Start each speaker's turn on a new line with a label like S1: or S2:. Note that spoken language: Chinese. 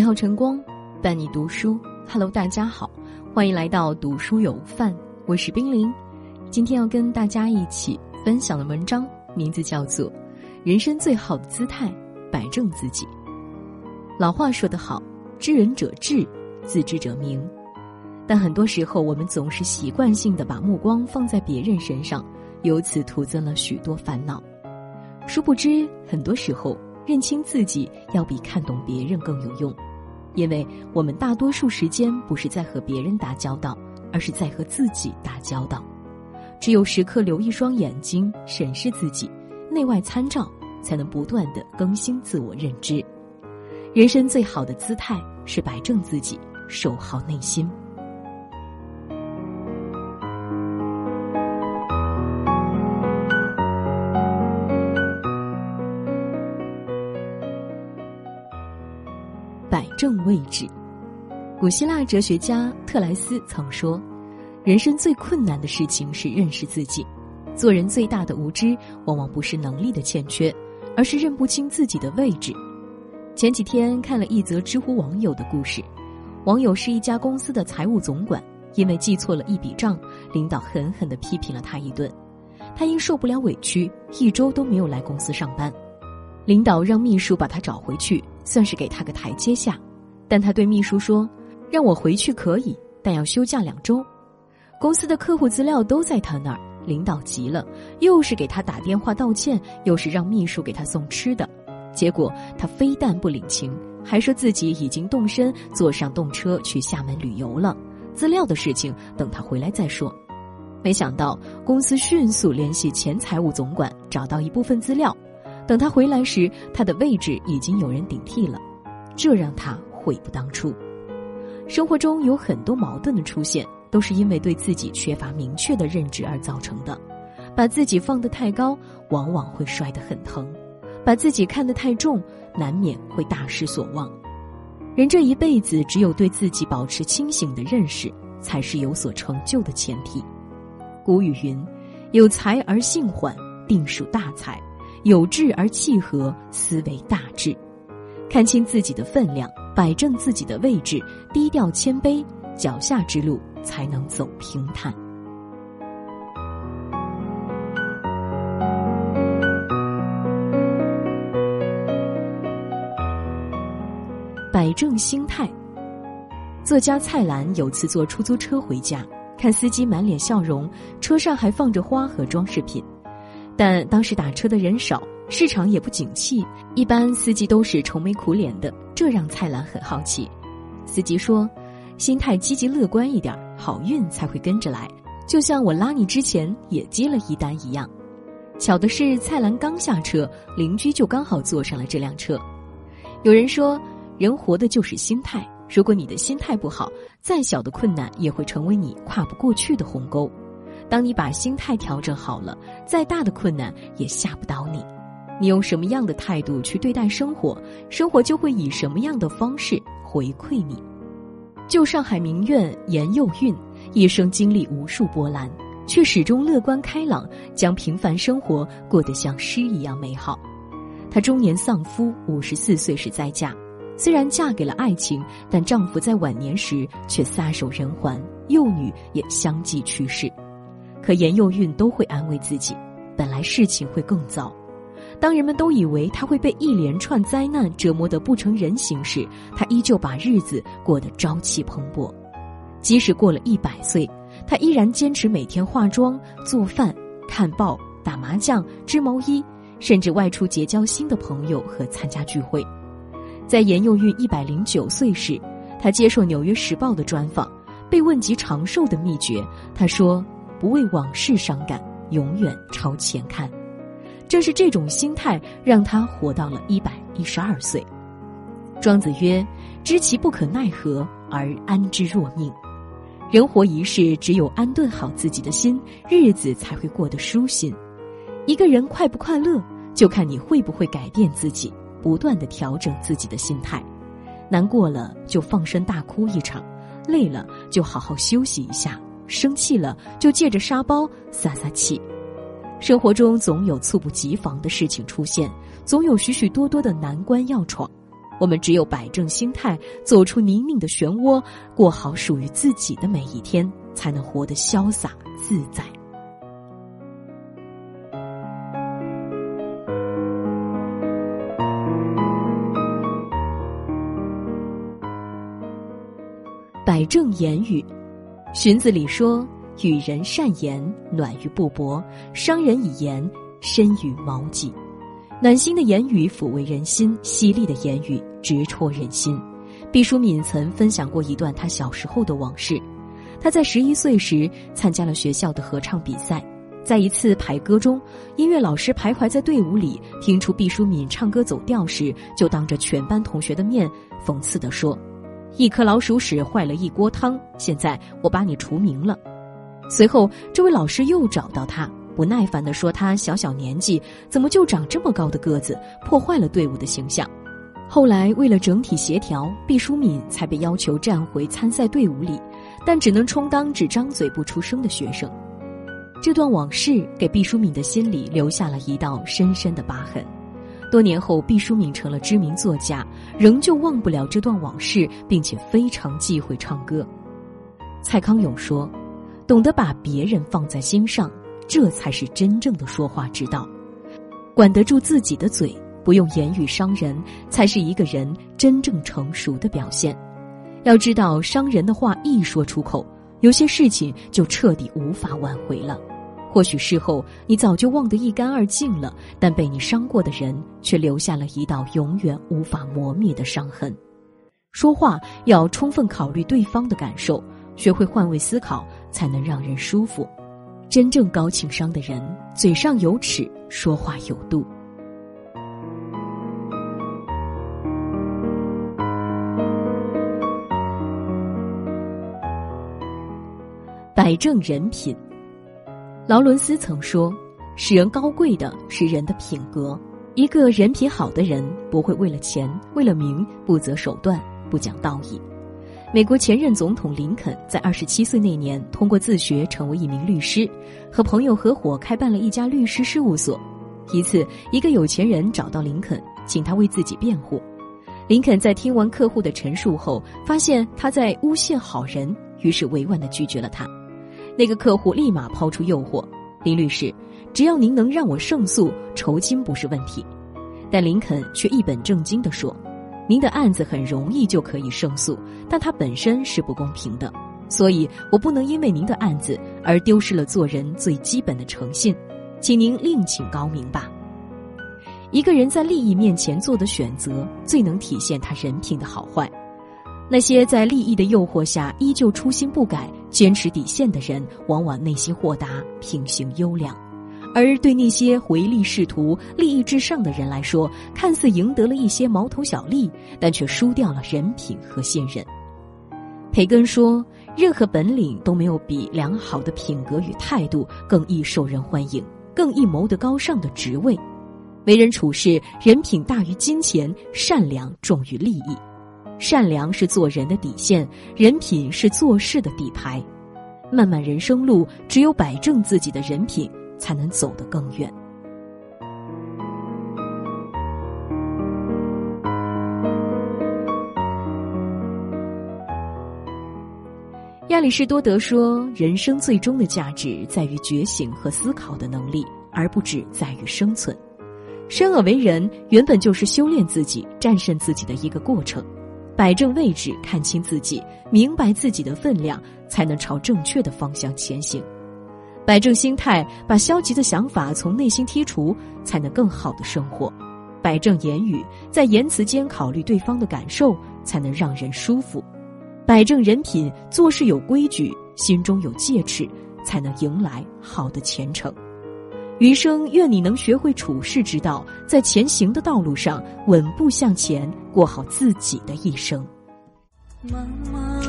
S1: 美好晨光伴你读书，Hello，大家好，欢迎来到读书有范，我是冰凌。今天要跟大家一起分享的文章名字叫做《人生最好的姿态，摆正自己》。老话说得好，知人者智，自知者明。但很多时候，我们总是习惯性的把目光放在别人身上，由此徒增了许多烦恼。殊不知，很多时候。认清自己要比看懂别人更有用，因为我们大多数时间不是在和别人打交道，而是在和自己打交道。只有时刻留一双眼睛审视自己，内外参照，才能不断的更新自我认知。人生最好的姿态是摆正自己，守好内心。正位置。古希腊哲学家特莱斯曾说：“人生最困难的事情是认识自己。做人最大的无知，往往不是能力的欠缺，而是认不清自己的位置。”前几天看了一则知乎网友的故事，网友是一家公司的财务总管，因为记错了一笔账，领导狠狠的批评了他一顿。他因受不了委屈，一周都没有来公司上班。领导让秘书把他找回去。算是给他个台阶下，但他对秘书说：“让我回去可以，但要休假两周。”公司的客户资料都在他那儿，领导急了，又是给他打电话道歉，又是让秘书给他送吃的，结果他非但不领情，还说自己已经动身坐上动车去厦门旅游了，资料的事情等他回来再说。没想到公司迅速联系前财务总管，找到一部分资料。等他回来时，他的位置已经有人顶替了，这让他悔不当初。生活中有很多矛盾的出现，都是因为对自己缺乏明确的认知而造成的。把自己放得太高，往往会摔得很疼；把自己看得太重，难免会大失所望。人这一辈子，只有对自己保持清醒的认识，才是有所成就的前提。古语云：“有才而性缓，定属大才。”有志而气和，思维大志，看清自己的分量，摆正自己的位置，低调谦卑，脚下之路才能走平坦。摆正心态。作家蔡澜有次坐出租车回家，看司机满脸笑容，车上还放着花和装饰品。但当时打车的人少，市场也不景气，一般司机都是愁眉苦脸的，这让蔡澜很好奇。司机说：“心态积极乐观一点，好运才会跟着来。就像我拉你之前也接了一单一样。”巧的是，蔡澜刚下车，邻居就刚好坐上了这辆车。有人说，人活的就是心态，如果你的心态不好，再小的困难也会成为你跨不过去的鸿沟。当你把心态调整好了，再大的困难也吓不倒你。你用什么样的态度去对待生活，生活就会以什么样的方式回馈你。就上海名媛严幼韵，一生经历无数波澜，却始终乐观开朗，将平凡生活过得像诗一样美好。她中年丧夫，五十四岁时再嫁，虽然嫁给了爱情，但丈夫在晚年时却撒手人寰，幼女也相继去世。可严幼韵都会安慰自己，本来事情会更糟。当人们都以为他会被一连串灾难折磨得不成人形时，他依旧把日子过得朝气蓬勃。即使过了一百岁，他依然坚持每天化妆、做饭、看报、打麻将、织毛衣，甚至外出结交新的朋友和参加聚会。在严幼韵一百零九岁时，他接受《纽约时报》的专访，被问及长寿的秘诀，他说。不为往事伤感，永远朝前看。正是这种心态，让他活到了一百一十二岁。庄子曰：“知其不可奈何而安之若命。”人活一世，只有安顿好自己的心，日子才会过得舒心。一个人快不快乐，就看你会不会改变自己，不断的调整自己的心态。难过了就放声大哭一场，累了就好好休息一下。生气了，就借着沙包撒撒气。生活中总有猝不及防的事情出现，总有许许多多的难关要闯。我们只有摆正心态，走出泥泞的漩涡，过好属于自己的每一天，才能活得潇洒自在。摆正言语，荀子里说：“与人善言，暖于布帛；伤人以言，深于矛戟。”暖心的言语抚慰人心，犀利的言语直戳人心。毕淑敏曾分享过一段他小时候的往事。他在十一岁时参加了学校的合唱比赛，在一次排歌中，音乐老师徘徊在队伍里，听出毕淑敏唱歌走调时，就当着全班同学的面讽刺地说：“一颗老鼠屎坏了一锅汤，现在我把你除名了。”随后，这位老师又找到他。不耐烦地说：“他小小年纪，怎么就长这么高的个子，破坏了队伍的形象。”后来，为了整体协调，毕淑敏才被要求站回参赛队伍里，但只能充当只张嘴不出声的学生。这段往事给毕淑敏的心里留下了一道深深的疤痕。多年后，毕淑敏成了知名作家，仍旧忘不了这段往事，并且非常忌讳唱歌。蔡康永说：“懂得把别人放在心上。”这才是真正的说话之道，管得住自己的嘴，不用言语伤人，才是一个人真正成熟的表现。要知道，伤人的话一说出口，有些事情就彻底无法挽回了。或许事后你早就忘得一干二净了，但被你伤过的人却留下了一道永远无法磨灭的伤痕。说话要充分考虑对方的感受，学会换位思考，才能让人舒服。真正高情商的人，嘴上有齿，说话有度。摆正人品。劳伦斯曾说：“使人高贵的是人的品格。一个人品好的人，不会为了钱、为了名不择手段、不讲道义。”美国前任总统林肯在二十七岁那年，通过自学成为一名律师，和朋友合伙开办了一家律师事务所。一次，一个有钱人找到林肯，请他为自己辩护。林肯在听完客户的陈述后，发现他在诬陷好人，于是委婉的拒绝了他。那个客户立马抛出诱惑：“林律师，只要您能让我胜诉，酬金不是问题。”但林肯却一本正经地说。您的案子很容易就可以胜诉，但它本身是不公平的，所以我不能因为您的案子而丢失了做人最基本的诚信，请您另请高明吧。一个人在利益面前做的选择，最能体现他人品的好坏。那些在利益的诱惑下依旧初心不改、坚持底线的人，往往内心豁达、品行优良。而对那些唯利是图、利益至上的人来说，看似赢得了一些毛头小利，但却输掉了人品和信任。培根说：“任何本领都没有比良好的品格与态度更易受人欢迎、更易谋得高尚的职位。为人处事，人品大于金钱，善良重于利益。善良是做人的底线，人品是做事的底牌。漫漫人生路，只有摆正自己的人品。”才能走得更远。亚里士多德说：“人生最终的价值在于觉醒和思考的能力，而不只在于生存。生而为人，原本就是修炼自己、战胜自己的一个过程。摆正位置，看清自己，明白自己的分量，才能朝正确的方向前行。”摆正心态，把消极的想法从内心剔除，才能更好的生活；摆正言语，在言辞间考虑对方的感受，才能让人舒服；摆正人品，做事有规矩，心中有戒尺，才能迎来好的前程。余生，愿你能学会处世之道，在前行的道路上稳步向前，过好自己的一生。
S2: 茫茫